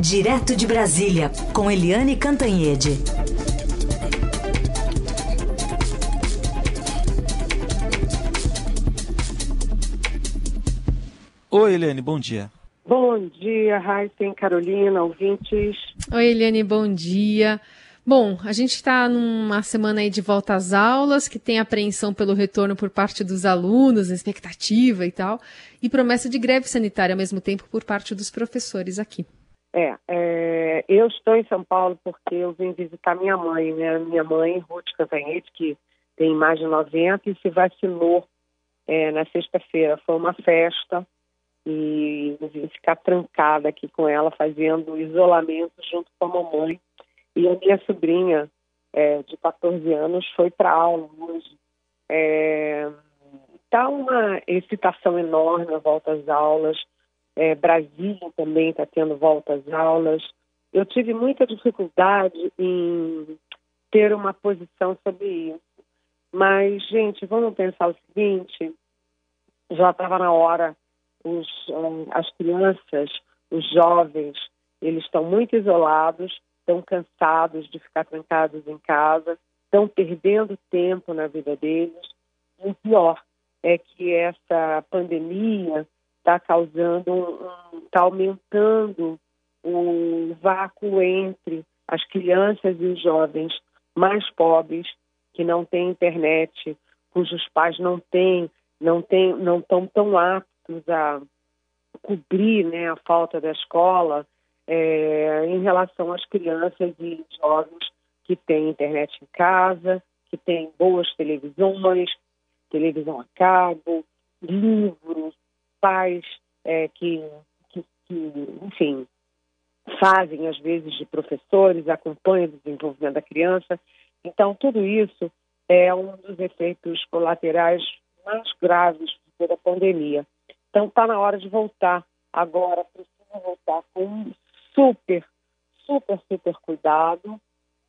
Direto de Brasília, com Eliane Cantanhede. Oi, Eliane, bom dia. Bom dia, Raíssen, Carolina, ouvintes. Oi, Eliane, bom dia. Bom, a gente está numa semana aí de volta às aulas, que tem apreensão pelo retorno por parte dos alunos, expectativa e tal, e promessa de greve sanitária ao mesmo tempo por parte dos professores aqui. É, é, eu estou em São Paulo porque eu vim visitar minha mãe, né? Minha mãe, Ruth Cantanhete, que tem mais de 90 e se vacinou é, na sexta-feira. Foi uma festa e eu vim ficar trancada aqui com ela, fazendo isolamento junto com a mamãe e a minha sobrinha, é, de 14 anos, foi para aula hoje. Está é, uma excitação enorme a volta às aulas. É, Brasília também está tendo volta às aulas. Eu tive muita dificuldade em ter uma posição sobre isso. Mas, gente, vamos pensar o seguinte: já estava na hora, os, as crianças, os jovens, eles estão muito isolados, estão cansados de ficar trancados em casa, estão perdendo tempo na vida deles. E o pior é que essa pandemia está causando, está aumentando o vácuo entre as crianças e os jovens mais pobres que não têm internet, cujos pais não têm, não têm, não estão tão aptos a cobrir né, a falta da escola é, em relação às crianças e jovens que têm internet em casa, que têm boas televisões, televisão a cabo, livros, pais é, que, que, que, enfim, fazem às vezes de professores, acompanham o desenvolvimento da criança. Então, tudo isso é um dos efeitos colaterais mais graves da pandemia. Então, está na hora de voltar agora, precisa voltar com super, super, super cuidado.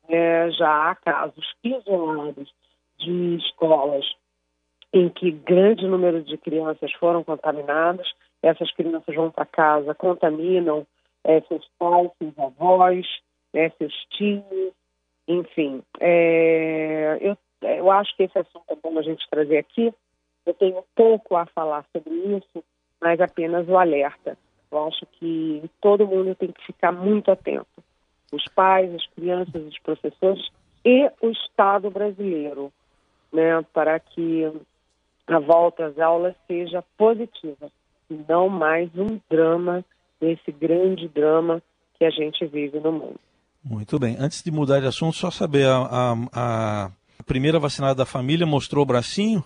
É, já há casos isolados de escolas em que grande número de crianças foram contaminadas. Essas crianças vão para casa, contaminam é, seus pais, seus avós, né, seus tios, enfim. É, eu, eu acho que esse assunto é bom a gente trazer aqui. Eu tenho pouco a falar sobre isso, mas apenas o alerta. Eu acho que todo mundo tem que ficar muito atento. Os pais, as crianças, os professores e o Estado brasileiro, né, para que a volta às aulas seja positiva e não mais um drama, esse grande drama que a gente vive no mundo. Muito bem. Antes de mudar de assunto, só saber, a, a, a primeira vacinada da família mostrou o bracinho?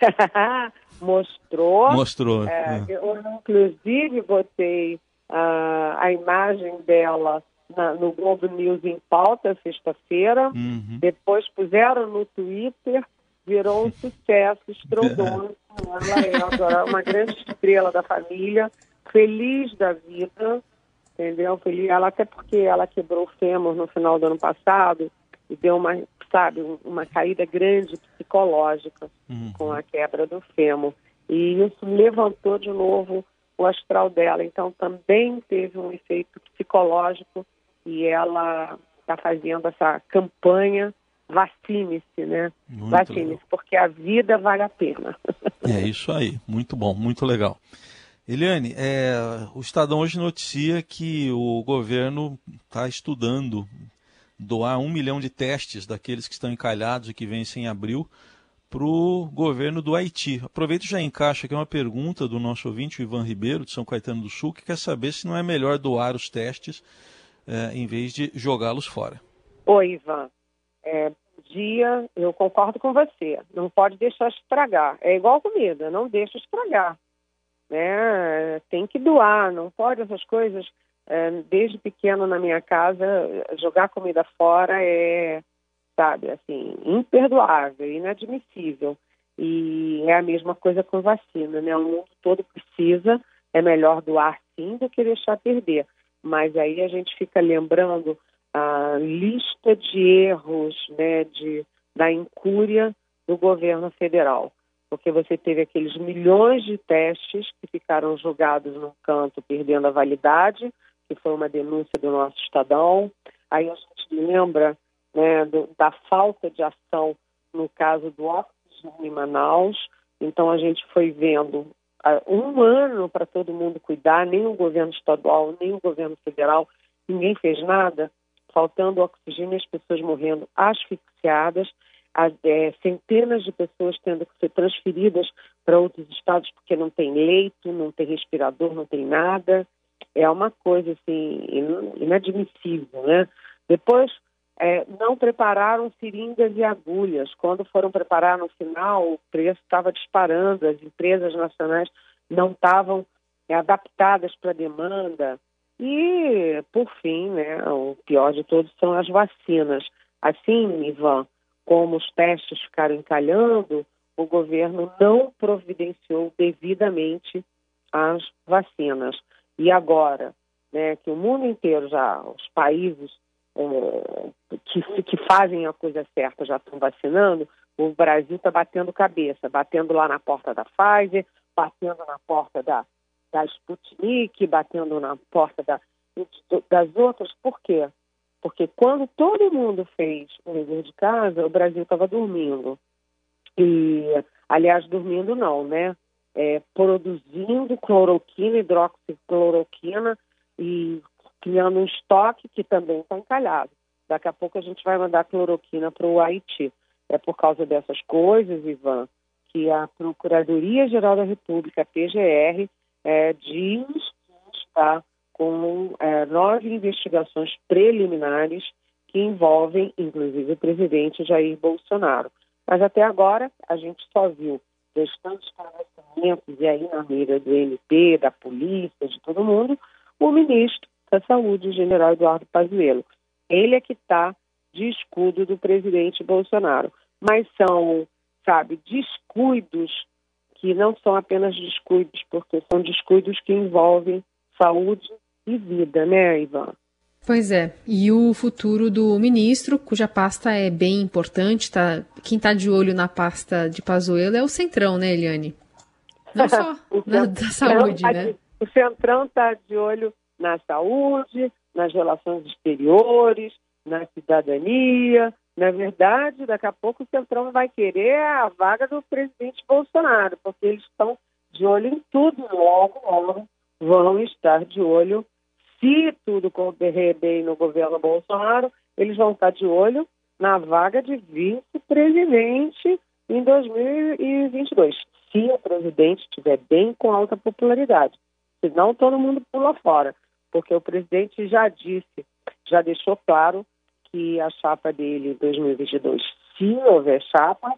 mostrou. Mostrou. É, é. Eu, inclusive, botei uh, a imagem dela na, no Globo News em pauta sexta-feira. Uhum. Depois puseram no Twitter, virou um sucesso estrondoso. Ela é agora uma grande estrela da família, feliz da vida, entendeu? Feliz, ela até porque ela quebrou o fêmur no final do ano passado e deu uma sabe, uma caída grande psicológica uhum. com a quebra do fêmur. E isso levantou de novo o astral dela. Então também teve um efeito psicológico e ela está fazendo essa campanha vacine-se, né? Vacine-se, porque a vida vale a pena. É isso aí, muito bom, muito legal. Eliane, é, o Estadão hoje noticia que o governo está estudando doar um milhão de testes daqueles que estão encalhados e que vencem em abril para o governo do Haiti. Aproveito e já encaixa aqui uma pergunta do nosso ouvinte, o Ivan Ribeiro, de São Caetano do Sul, que quer saber se não é melhor doar os testes é, em vez de jogá-los fora. Oi, Ivan. É, dia, eu concordo com você. Não pode deixar estragar. É igual comida, não deixa estragar. Né? Tem que doar, não pode essas coisas é, desde pequeno na minha casa, jogar comida fora é, sabe, assim, imperdoável, inadmissível. E é a mesma coisa com vacina, né? O mundo todo precisa, é melhor doar sim do que deixar perder. Mas aí a gente fica lembrando a lista de erros, né, de, da incúria do governo federal. Porque você teve aqueles milhões de testes que ficaram jogados num canto, perdendo a validade, que foi uma denúncia do nosso Estadão. Aí a gente lembra né, do, da falta de ação no caso do oxigênio em Manaus. Então a gente foi vendo uh, um ano para todo mundo cuidar, nem o governo estadual, nem o governo federal, ninguém fez nada, faltando oxigênio, as pessoas morrendo asfixiadas, a, é, centenas de pessoas tendo que ser transferidas para outros estados porque não tem leito, não tem respirador, não tem nada. É uma coisa assim inadmissível, né? Depois é, não prepararam seringas e agulhas. Quando foram preparar no final, o preço estava disparando, as empresas nacionais não estavam é, adaptadas para a demanda. E, por fim, né, o pior de todos são as vacinas. Assim, Ivan, como os testes ficaram encalhando, o governo não providenciou devidamente as vacinas. E agora, né, que o mundo inteiro já, os países é, que, que fazem a coisa certa já estão vacinando, o Brasil está batendo cabeça, batendo lá na porta da Pfizer, batendo na porta da, da Sputnik, batendo na porta da, das outras. Por quê? Porque quando todo mundo fez o dever de casa, o Brasil estava dormindo. E, aliás, dormindo não, né? É, produzindo cloroquina, hidroxicloroquina e criando um estoque que também está encalhado. Daqui a pouco a gente vai mandar cloroquina para o Haiti. É por causa dessas coisas, Ivan, que a Procuradoria-Geral da República, a PGR, é, diz que está com é, nove investigações preliminares que envolvem, inclusive, o presidente Jair Bolsonaro. Mas até agora a gente só viu restantes esclarecimentos, e aí na mira do MP, da polícia, de todo mundo, o ministro da Saúde, o general Eduardo Pazuello. Ele é que está de escudo do presidente Bolsonaro. Mas são, sabe, descuidos que não são apenas descuidos, porque são descuidos que envolvem saúde e vida, né, Ivan? Pois é. E o futuro do ministro, cuja pasta é bem importante, tá? Quem está de olho na pasta de Pazuello é o Centrão, né, Eliane? Não só na, da saúde, tá né? De, o Centrão está de olho na saúde, nas relações exteriores, na cidadania. Na verdade, daqui a pouco o Centrão vai querer a vaga do presidente Bolsonaro, porque eles estão de olho em tudo, logo, logo vão estar de olho. Se tudo correr bem no governo Bolsonaro, eles vão estar de olho na vaga de vice-presidente em 2022. Se o presidente estiver bem com alta popularidade. Senão todo mundo pula fora porque o presidente já disse, já deixou claro que a chapa dele em 2022, se houver chapa,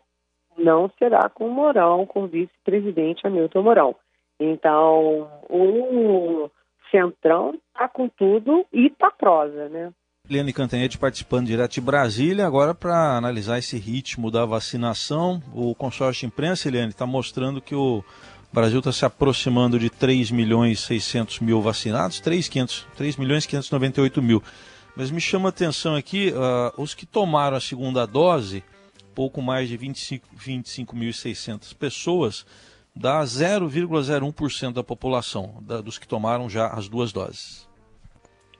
não será com Mourão, com o vice-presidente Hamilton Mourão. Então, o Centrão está com tudo e tá prosa, né? Eliane Cantanhete participando direto de Brasília, agora para analisar esse ritmo da vacinação. O consórcio de imprensa, Eliane, está mostrando que o Brasil está se aproximando de 3 milhões e 600 mil vacinados, 3, 500, 3 milhões e 598 mil. Mas me chama a atenção aqui, uh, os que tomaram a segunda dose, pouco mais de 25.600 25 pessoas, dá 0,01% da população, da, dos que tomaram já as duas doses.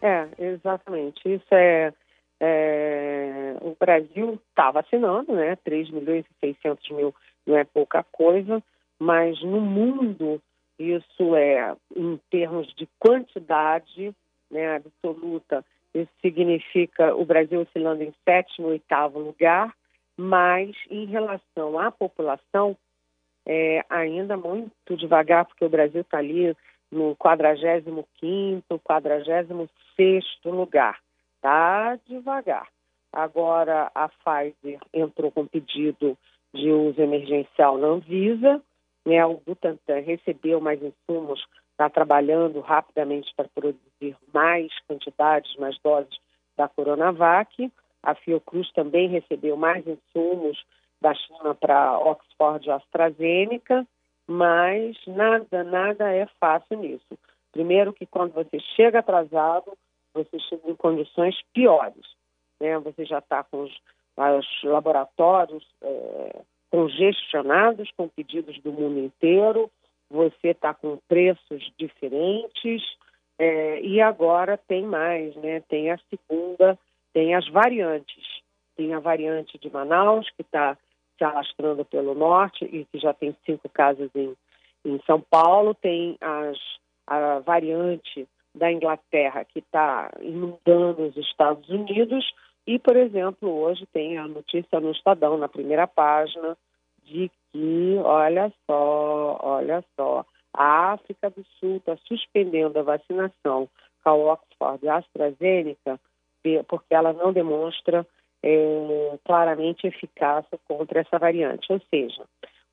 É, exatamente. Isso é, é o Brasil está vacinando, né? 3 milhões e 600 mil não é pouca coisa mas no mundo isso é, em termos de quantidade né, absoluta, isso significa o Brasil oscilando em sétimo, oitavo lugar, mas em relação à população, é ainda muito devagar, porque o Brasil está ali no 45º, 46 lugar. Está devagar. Agora, a Pfizer entrou com pedido de uso emergencial na Anvisa, né, o Butantan recebeu mais insumos, está trabalhando rapidamente para produzir mais quantidades, mais doses da Coronavac. A Fiocruz também recebeu mais insumos da China para Oxford e AstraZeneca, mas nada, nada é fácil nisso. Primeiro que quando você chega atrasado, você chega em condições piores. Né? Você já está com os, os laboratórios é, congestionados com pedidos do mundo inteiro, você está com preços diferentes É, e agora tem mais, né? Tem a segunda, tem as variantes. Tem a variante de Manaus, que está se alastrando pelo norte e que já tem cinco casos em, em São Paulo. Tem as, a variante da Inglaterra, que está inundando os Estados Unidos. E, por exemplo, hoje tem a notícia no Estadão, na primeira página, de que, olha só, olha só, a África do Sul está suspendendo a vacinação com a Oxford e a AstraZeneca porque ela não demonstra é, claramente eficácia contra essa variante. Ou seja,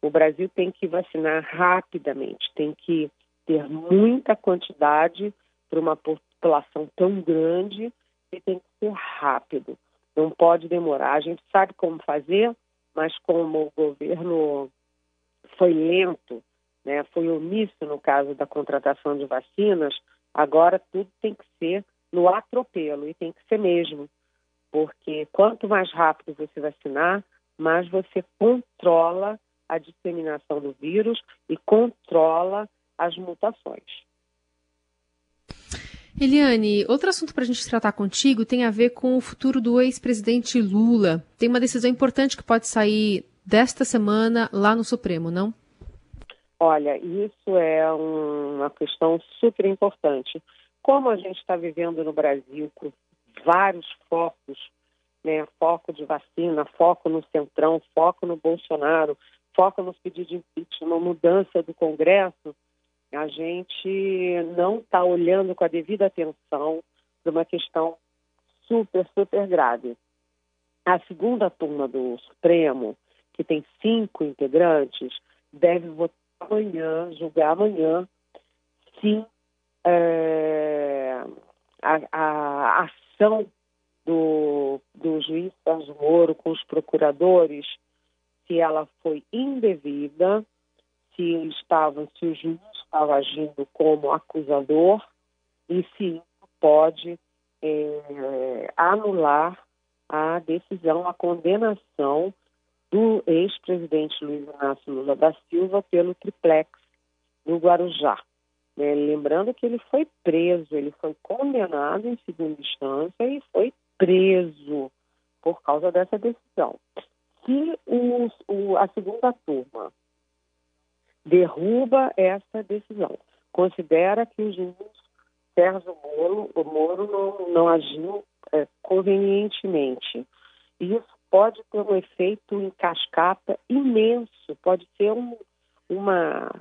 o Brasil tem que vacinar rapidamente, tem que ter muita quantidade para uma população tão grande e tem que ser rápido. Não pode demorar. A gente sabe como fazer, mas como o governo foi lento, né, foi omisso no caso da contratação de vacinas, agora tudo tem que ser no atropelo, e tem que ser mesmo, porque quanto mais rápido você vacinar, mais você controla a disseminação do vírus e controla as mutações. Eliane, outro assunto para a gente tratar contigo tem a ver com o futuro do ex-presidente Lula. Tem uma decisão importante que pode sair desta semana lá no Supremo, não? Olha, isso é um, uma questão super importante. Como a gente está vivendo no Brasil com vários focos, né, foco de vacina, foco no Centrão, foco no Bolsonaro, foco nos pedidos de impeachment, mudança do Congresso, a gente não está olhando com a devida atenção para uma questão super, super grave. A segunda turma do Supremo, que tem cinco integrantes, deve votar amanhã, julgar amanhã, se é, a, a, ação do, do juiz Sérgio Moro com os procuradores, se ela foi indevida, se ele estava, se o juiz estava agindo como acusador e se pode é, anular a decisão, a condenação do ex-presidente Luiz Inácio Lula da Silva pelo triplex no Guarujá. Né? Lembrando que ele foi preso, ele foi condenado em segunda instância e foi preso por causa dessa decisão. Se o, o, a segunda turma derruba essa decisão. Considera que o juiz Sérgio Moro, o Moro não, não agiu é, convenientemente. Isso pode ter um efeito em cascata imenso, pode ser um, uma,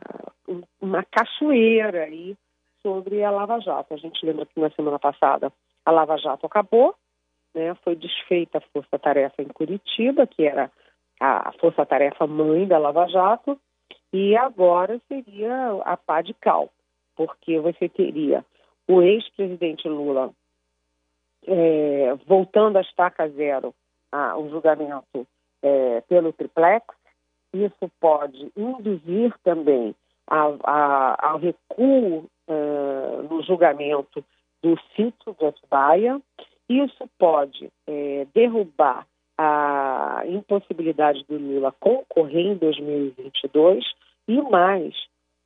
uma cachoeira aí sobre a Lava Jato. A gente lembra que na semana passada a Lava Jato acabou, né, foi desfeita a Força Tarefa em Curitiba, que era a Força Tarefa mãe da Lava Jato, e agora seria a pá de cal, porque você teria o ex-presidente Lula é, voltando a estaca zero a, o julgamento é, pelo triplex, isso pode induzir também a, a, ao recuo é, no julgamento do sítio de Atibaia, isso pode é, derrubar a impossibilidade do Lula concorrer em 2022 e mais,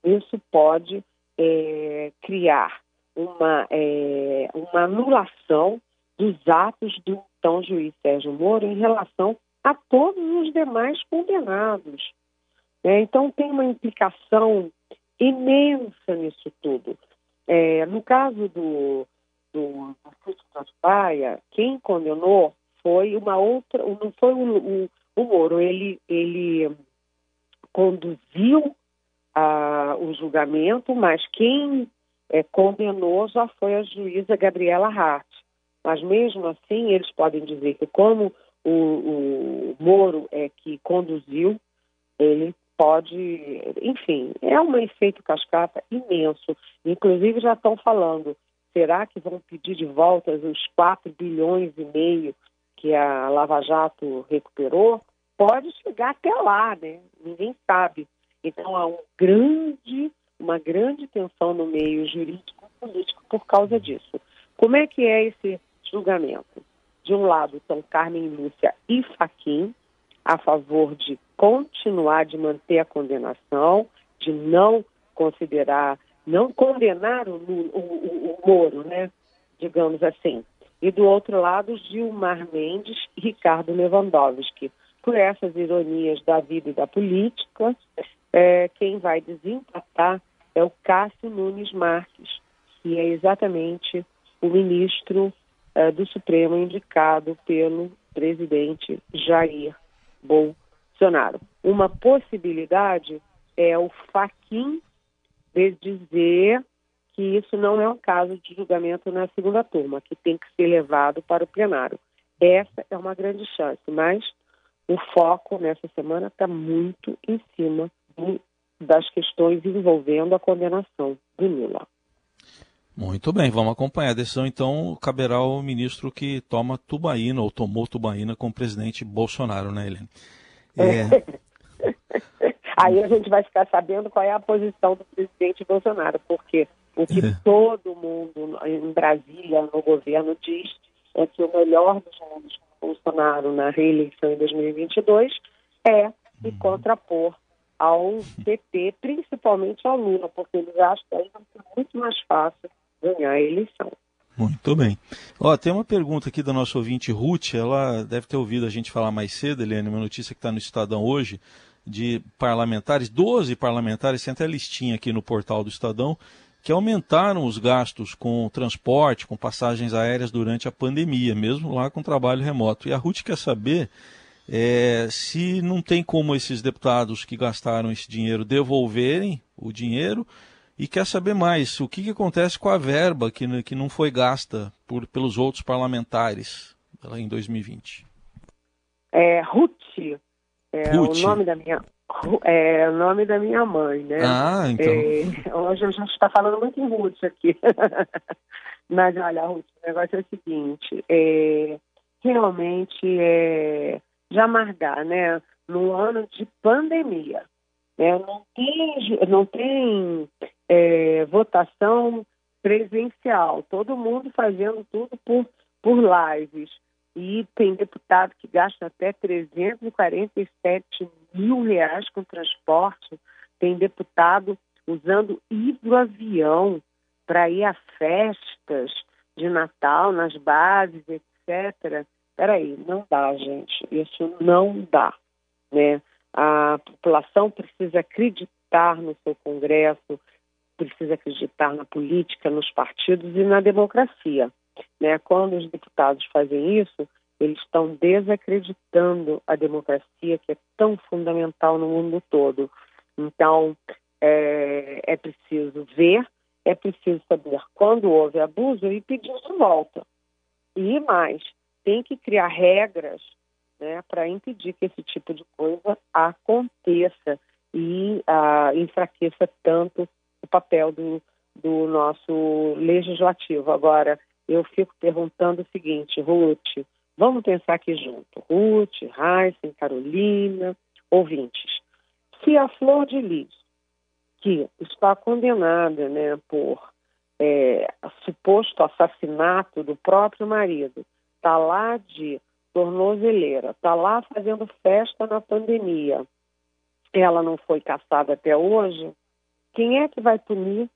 isso pode é, criar uma, é, uma anulação dos atos do então juiz Sérgio Moro em relação a todos os demais condenados. É, então tem uma implicação imensa nisso tudo. É, no caso do, do, do Atibaia, quem condenou foi uma outra, não foi o, o, o Moro, ele, ele conduziu o julgamento, mas quem é, condenou já foi a juíza Gabriela Hart. Mas mesmo assim, eles podem dizer que como o, o Moro é que conduziu, ele pode, enfim, é um efeito cascata imenso. Inclusive já estão falando, será que vão pedir de volta os 4 bilhões e meio que a Lava Jato recuperou? Pode chegar até lá, né? Ninguém sabe. Então há um grande, uma grande tensão no meio jurídico e político por causa disso. Como é que é esse julgamento? De um lado estão Carmen Lúcia e Faquim, a favor de continuar de manter a condenação, de não considerar não condenar o, o, o, o Moro, né? digamos assim. E do outro lado, Gilmar Mendes e Ricardo Lewandowski. Por essas ironias da vida e da política, é, quem vai desempatar é o Cássio Nunes Marques, que é exatamente o ministro é, do Supremo indicado pelo presidente Jair Bolsonaro. Uma possibilidade é o Faquin de dizer que isso não é um caso de julgamento na segunda turma, que tem que ser levado para o plenário. Essa é uma grande chance, mas o foco nessa semana está muito em cima do, das questões envolvendo a condenação de Lula. Muito bem, vamos acompanhar a decisão. Então, caberá ao ministro que toma tubaína, ou tomou tubaína com o presidente Bolsonaro, né, Helene? É... Aí a gente vai ficar sabendo qual é a posição do presidente Bolsonaro, porque o que é. todo mundo em Brasília, no governo, diz é que o melhor dos mundos Bolsonaro na reeleição em 2022 é se uhum. contrapor ao PT, principalmente ao Lula, porque eles acham que aí vai ser muito mais fácil ganhar a eleição. Muito bem. Ó, tem uma pergunta aqui da nossa ouvinte Ruth, ela deve ter ouvido a gente falar mais cedo, Eliane, uma notícia que está no Estadão hoje, de parlamentares, 12 parlamentares, tem até listinha aqui no portal do Estadão, que aumentaram os gastos com transporte, com passagens aéreas durante a pandemia, mesmo lá com trabalho remoto. E a Ruth quer saber é, se não tem como esses deputados que gastaram esse dinheiro devolverem o dinheiro e quer saber mais o que, que acontece com a verba que, que não foi gasta por, pelos outros parlamentares em 2020. É, Ruth, é Ruth. o nome da minha é o nome da minha mãe, né? Ah, então. É, hoje a gente está falando muito em Ruth aqui. Mas olha, Ruth, o negócio é o seguinte, é, realmente é Jamargá, né? No ano de pandemia, né? Não tem, não tem é, votação presencial, todo mundo fazendo tudo por, por lives. E tem deputado que gasta até 347 mil reais com transporte. Tem deputado usando hidroavião para ir a festas de Natal nas bases, etc. Peraí, não dá, gente. Isso não dá. Né? A população precisa acreditar no seu Congresso, precisa acreditar na política, nos partidos e na democracia. Né? Quando os deputados fazem isso, eles estão desacreditando a democracia, que é tão fundamental no mundo todo. Então, é, é preciso ver, é preciso saber quando houve abuso e pedir de volta. E mais, tem que criar regras né, para impedir que esse tipo de coisa aconteça e ah, enfraqueça tanto o papel do, do nosso legislativo. Agora, eu fico perguntando o seguinte, Ruth, vamos pensar aqui junto, Ruth, Heisen, Carolina, ouvintes. Se a Flor de Lis, que está condenada né, por é, suposto assassinato do próprio marido, está lá de tornozeleira, está lá fazendo festa na pandemia, ela não foi caçada até hoje, quem é que vai punir?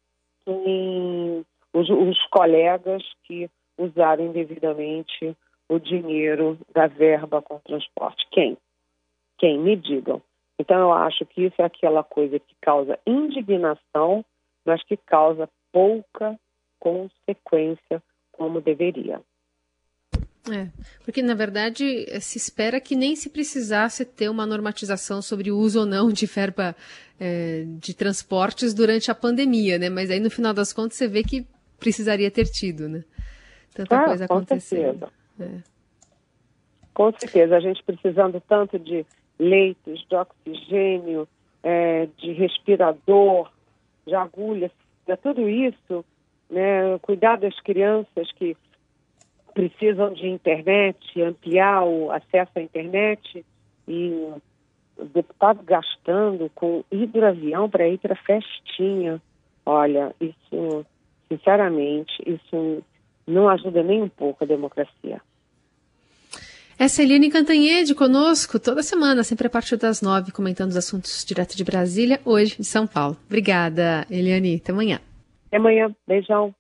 Quem, os, os colegas que usaram indevidamente o dinheiro da verba com transporte? Quem? Quem? Me digam. Então, eu acho que isso é aquela coisa que causa indignação, mas que causa pouca consequência como deveria. É, porque na verdade se espera que nem se precisasse ter uma normatização sobre o uso ou não de verba é, de transportes durante a pandemia, né? Mas aí no final das contas você vê que precisaria ter tido, né? Tanta ah, coisa acontecendo. É. Com certeza, a gente precisando tanto de leitos, de oxigênio, é, de respirador, de agulhas, de tudo isso, né? Cuidar das crianças que precisam de internet, ampliar o acesso à internet e o deputado gastando com hidroavião para ir para festinha. Olha, isso, sinceramente, isso não ajuda nem um pouco a democracia. Essa é Eliane Cantanhede conosco toda semana, sempre a partir das nove, comentando os assuntos direto de Brasília, hoje de São Paulo. Obrigada, Eliane. Até amanhã. Até amanhã. Beijão.